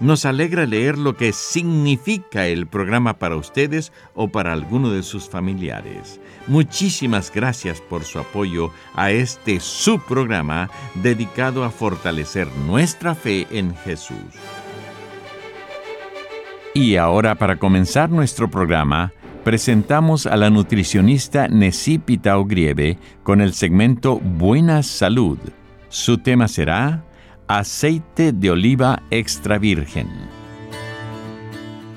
Nos alegra leer lo que significa el programa para ustedes o para alguno de sus familiares. Muchísimas gracias por su apoyo a este subprograma dedicado a fortalecer nuestra fe en Jesús. Y ahora para comenzar nuestro programa, presentamos a la nutricionista Necipita Ogrieve con el segmento Buena Salud. Su tema será Aceite de oliva extra virgen.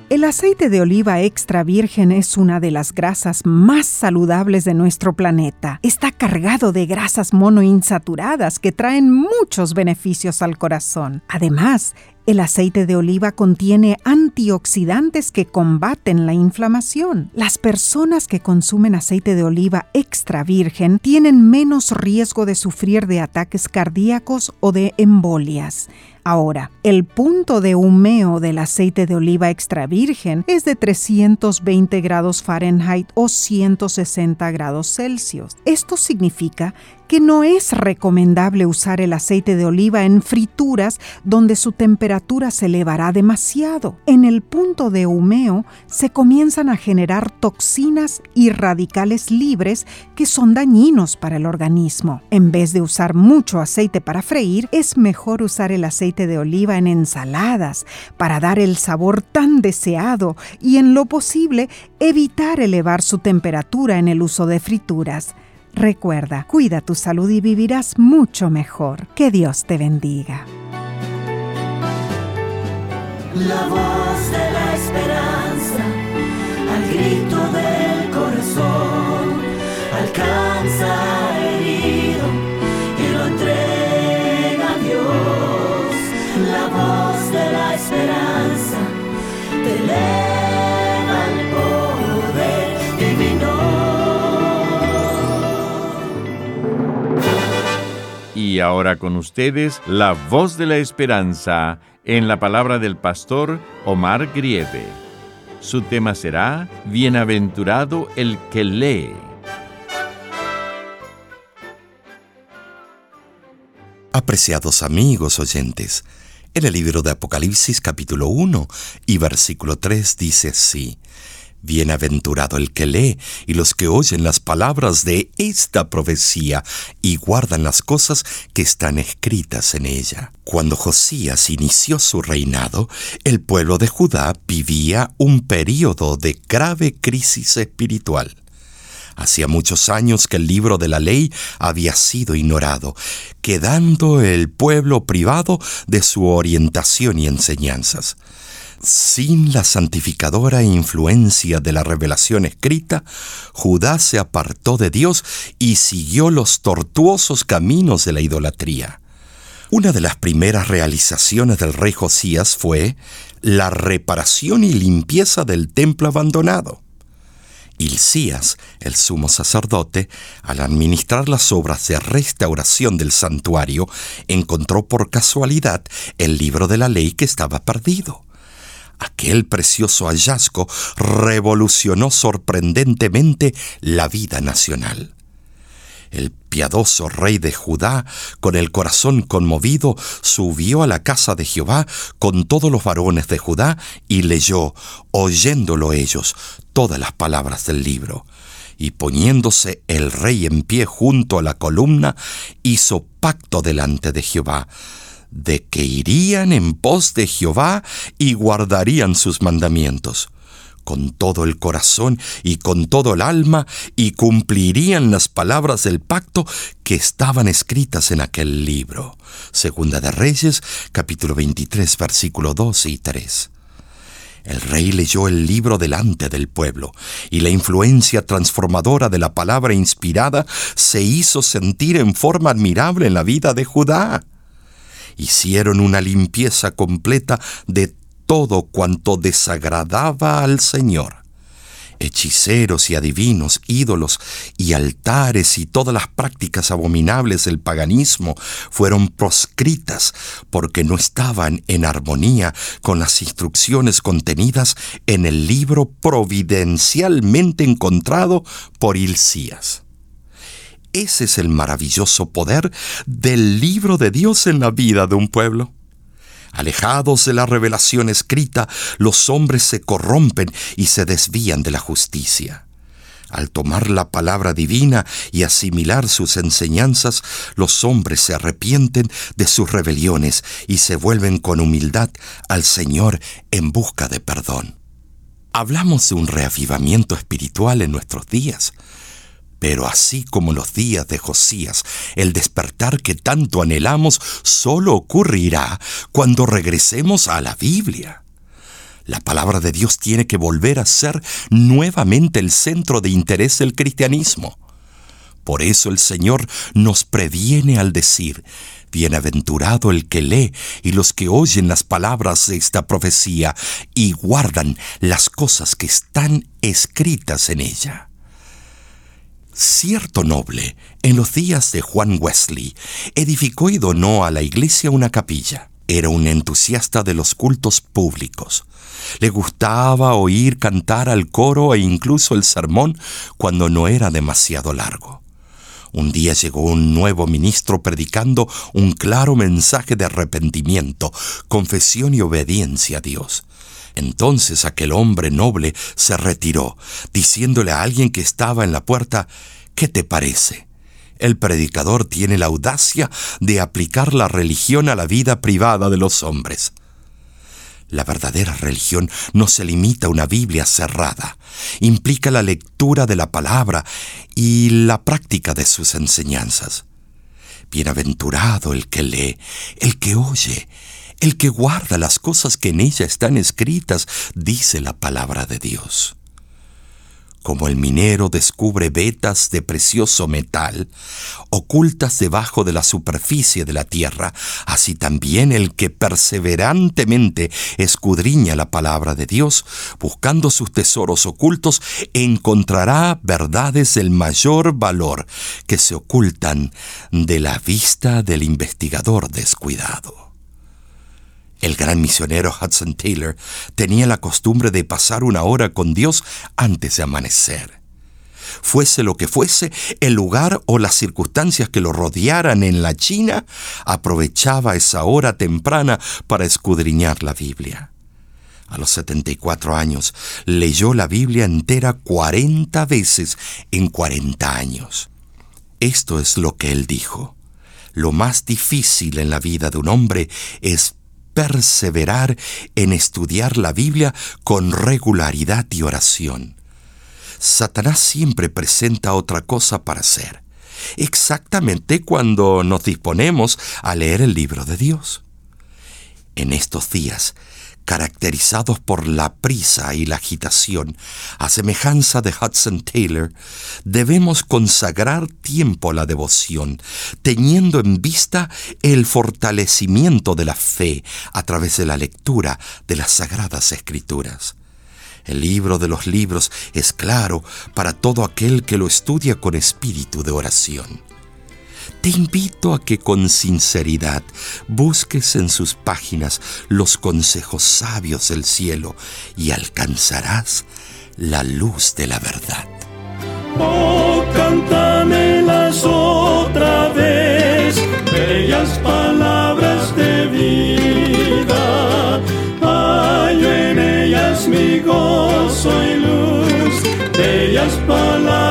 El aceite de oliva extra virgen es una de las grasas más saludables de nuestro planeta. Está cargado de grasas monoinsaturadas que traen muchos beneficios al corazón. Además, el aceite de oliva contiene antioxidantes que combaten la inflamación. Las personas que consumen aceite de oliva extra virgen tienen menos riesgo de sufrir de ataques cardíacos o de embolias. Ahora, el punto de humeo del aceite de oliva extra virgen es de 320 grados Fahrenheit o 160 grados Celsius. Esto significa que no es recomendable usar el aceite de oliva en frituras donde su temperatura se elevará demasiado. En el punto de humeo se comienzan a generar toxinas y radicales libres que son dañinos para el organismo. En vez de usar mucho aceite para freír, es mejor usar el aceite de oliva en ensaladas para dar el sabor tan deseado y en lo posible evitar elevar su temperatura en el uso de frituras. Recuerda, cuida tu salud y vivirás mucho mejor. Que Dios te bendiga. La voz de la esperanza, al grito Y ahora con ustedes, la voz de la esperanza en la palabra del pastor Omar Grieve. Su tema será Bienaventurado el que lee. Apreciados amigos oyentes, en el libro de Apocalipsis capítulo 1 y versículo 3 dice así, Bienaventurado el que lee y los que oyen las palabras de esta profecía y guardan las cosas que están escritas en ella. Cuando Josías inició su reinado, el pueblo de Judá vivía un período de grave crisis espiritual. Hacía muchos años que el libro de la ley había sido ignorado, quedando el pueblo privado de su orientación y enseñanzas. Sin la santificadora influencia de la revelación escrita, Judá se apartó de Dios y siguió los tortuosos caminos de la idolatría. Una de las primeras realizaciones del rey Josías fue la reparación y limpieza del templo abandonado. Hilcías, el sumo sacerdote, al administrar las obras de restauración del santuario, encontró por casualidad el libro de la ley que estaba perdido. Aquel precioso hallazgo revolucionó sorprendentemente la vida nacional. El piadoso rey de Judá, con el corazón conmovido, subió a la casa de Jehová con todos los varones de Judá y leyó, oyéndolo ellos, todas las palabras del libro. Y poniéndose el rey en pie junto a la columna, hizo pacto delante de Jehová, de que irían en pos de Jehová y guardarían sus mandamientos con todo el corazón y con todo el alma y cumplirían las palabras del pacto que estaban escritas en aquel libro. Segunda de Reyes, capítulo 23, versículo 2 y 3. El rey leyó el libro delante del pueblo, y la influencia transformadora de la palabra inspirada se hizo sentir en forma admirable en la vida de Judá. Hicieron una limpieza completa de todo cuanto desagradaba al Señor. Hechiceros y adivinos, ídolos y altares y todas las prácticas abominables del paganismo fueron proscritas porque no estaban en armonía con las instrucciones contenidas en el libro providencialmente encontrado por Hilcías. Ese es el maravilloso poder del libro de Dios en la vida de un pueblo. Alejados de la revelación escrita, los hombres se corrompen y se desvían de la justicia. Al tomar la palabra divina y asimilar sus enseñanzas, los hombres se arrepienten de sus rebeliones y se vuelven con humildad al Señor en busca de perdón. Hablamos de un reavivamiento espiritual en nuestros días. Pero así como los días de Josías, el despertar que tanto anhelamos solo ocurrirá cuando regresemos a la Biblia. La palabra de Dios tiene que volver a ser nuevamente el centro de interés del cristianismo. Por eso el Señor nos previene al decir, Bienaventurado el que lee y los que oyen las palabras de esta profecía y guardan las cosas que están escritas en ella. Cierto noble, en los días de Juan Wesley, edificó y donó a la iglesia una capilla. Era un entusiasta de los cultos públicos. Le gustaba oír cantar al coro e incluso el sermón cuando no era demasiado largo. Un día llegó un nuevo ministro predicando un claro mensaje de arrepentimiento, confesión y obediencia a Dios. Entonces aquel hombre noble se retiró, diciéndole a alguien que estaba en la puerta, ¿qué te parece? El predicador tiene la audacia de aplicar la religión a la vida privada de los hombres. La verdadera religión no se limita a una Biblia cerrada, implica la lectura de la palabra y la práctica de sus enseñanzas. Bienaventurado el que lee, el que oye, el que guarda las cosas que en ella están escritas, dice la palabra de Dios. Como el minero descubre vetas de precioso metal, ocultas debajo de la superficie de la tierra, así también el que perseverantemente escudriña la palabra de Dios, buscando sus tesoros ocultos, encontrará verdades del mayor valor que se ocultan de la vista del investigador descuidado. El gran misionero Hudson Taylor tenía la costumbre de pasar una hora con Dios antes de amanecer. Fuese lo que fuese, el lugar o las circunstancias que lo rodearan en la China, aprovechaba esa hora temprana para escudriñar la Biblia. A los 74 años leyó la Biblia entera 40 veces en 40 años. Esto es lo que él dijo. Lo más difícil en la vida de un hombre es perseverar en estudiar la Biblia con regularidad y oración. Satanás siempre presenta otra cosa para hacer, exactamente cuando nos disponemos a leer el libro de Dios. En estos días, caracterizados por la prisa y la agitación, a semejanza de Hudson Taylor, debemos consagrar tiempo a la devoción, teniendo en vista el fortalecimiento de la fe a través de la lectura de las sagradas escrituras. El libro de los libros es claro para todo aquel que lo estudia con espíritu de oración te invito a que con sinceridad busques en sus páginas los consejos sabios del cielo y alcanzarás la luz de la verdad. Oh, cántamelas otra vez, bellas palabras de vida. Hallo en ellas mi gozo y luz, bellas palabras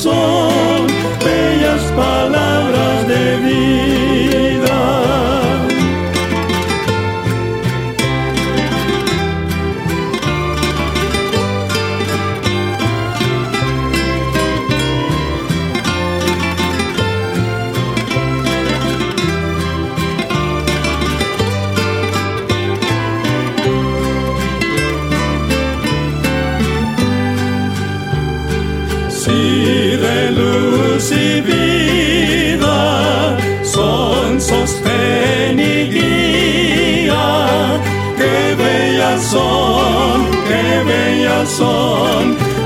Số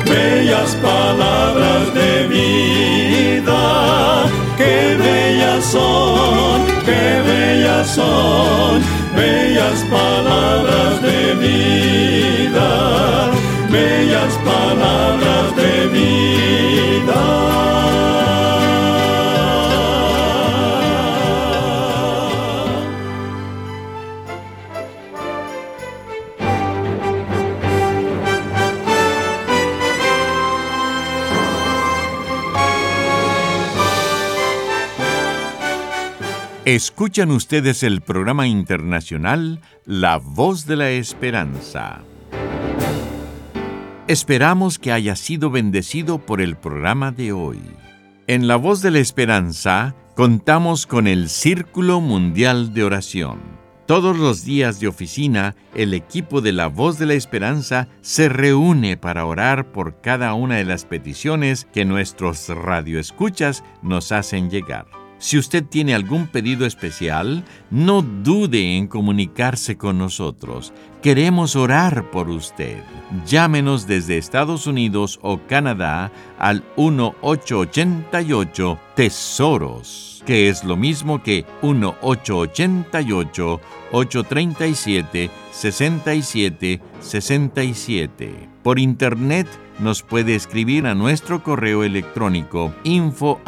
bellas palabras de vida. Qué bellas son, qué bellas son, bellas palabras de vida. Escuchan ustedes el programa internacional La Voz de la Esperanza. Esperamos que haya sido bendecido por el programa de hoy. En La Voz de la Esperanza contamos con el Círculo Mundial de Oración. Todos los días de oficina, el equipo de La Voz de la Esperanza se reúne para orar por cada una de las peticiones que nuestros radioescuchas nos hacen llegar. Si usted tiene algún pedido especial, no dude en comunicarse con nosotros. Queremos orar por usted. Llámenos desde Estados Unidos o Canadá al 1888 Tesoros, que es lo mismo que 1888 837 6767. Por internet nos puede escribir a nuestro correo electrónico info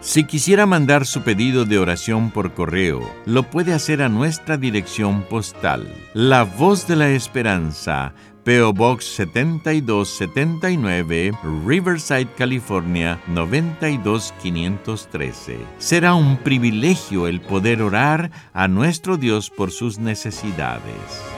Si quisiera mandar su pedido de oración por correo, lo puede hacer a nuestra dirección postal. La Voz de la Esperanza, PO Box 7279, Riverside, California 92513. Será un privilegio el poder orar a nuestro Dios por sus necesidades.